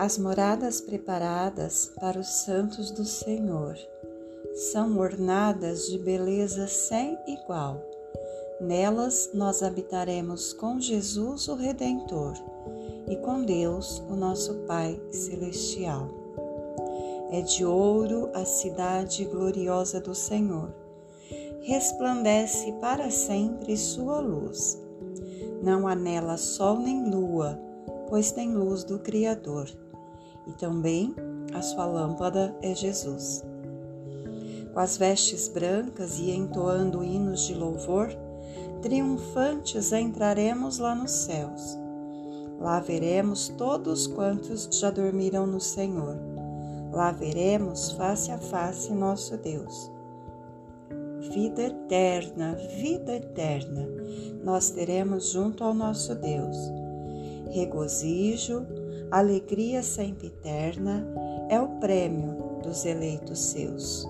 As moradas preparadas para os santos do Senhor são ornadas de beleza sem igual. Nelas nós habitaremos com Jesus o Redentor e com Deus, o nosso Pai Celestial. É de ouro a cidade gloriosa do Senhor. Resplandece para sempre sua luz. Não há nela sol nem lua, pois tem luz do Criador. E também a sua lâmpada é Jesus. Com as vestes brancas e entoando hinos de louvor, triunfantes entraremos lá nos céus Lá veremos todos quantos já dormiram no Senhor. Lá veremos face a face nosso Deus. Vida eterna, vida eterna, nós teremos junto ao nosso Deus. Regozijo, alegria sempre eterna é o prêmio dos eleitos seus.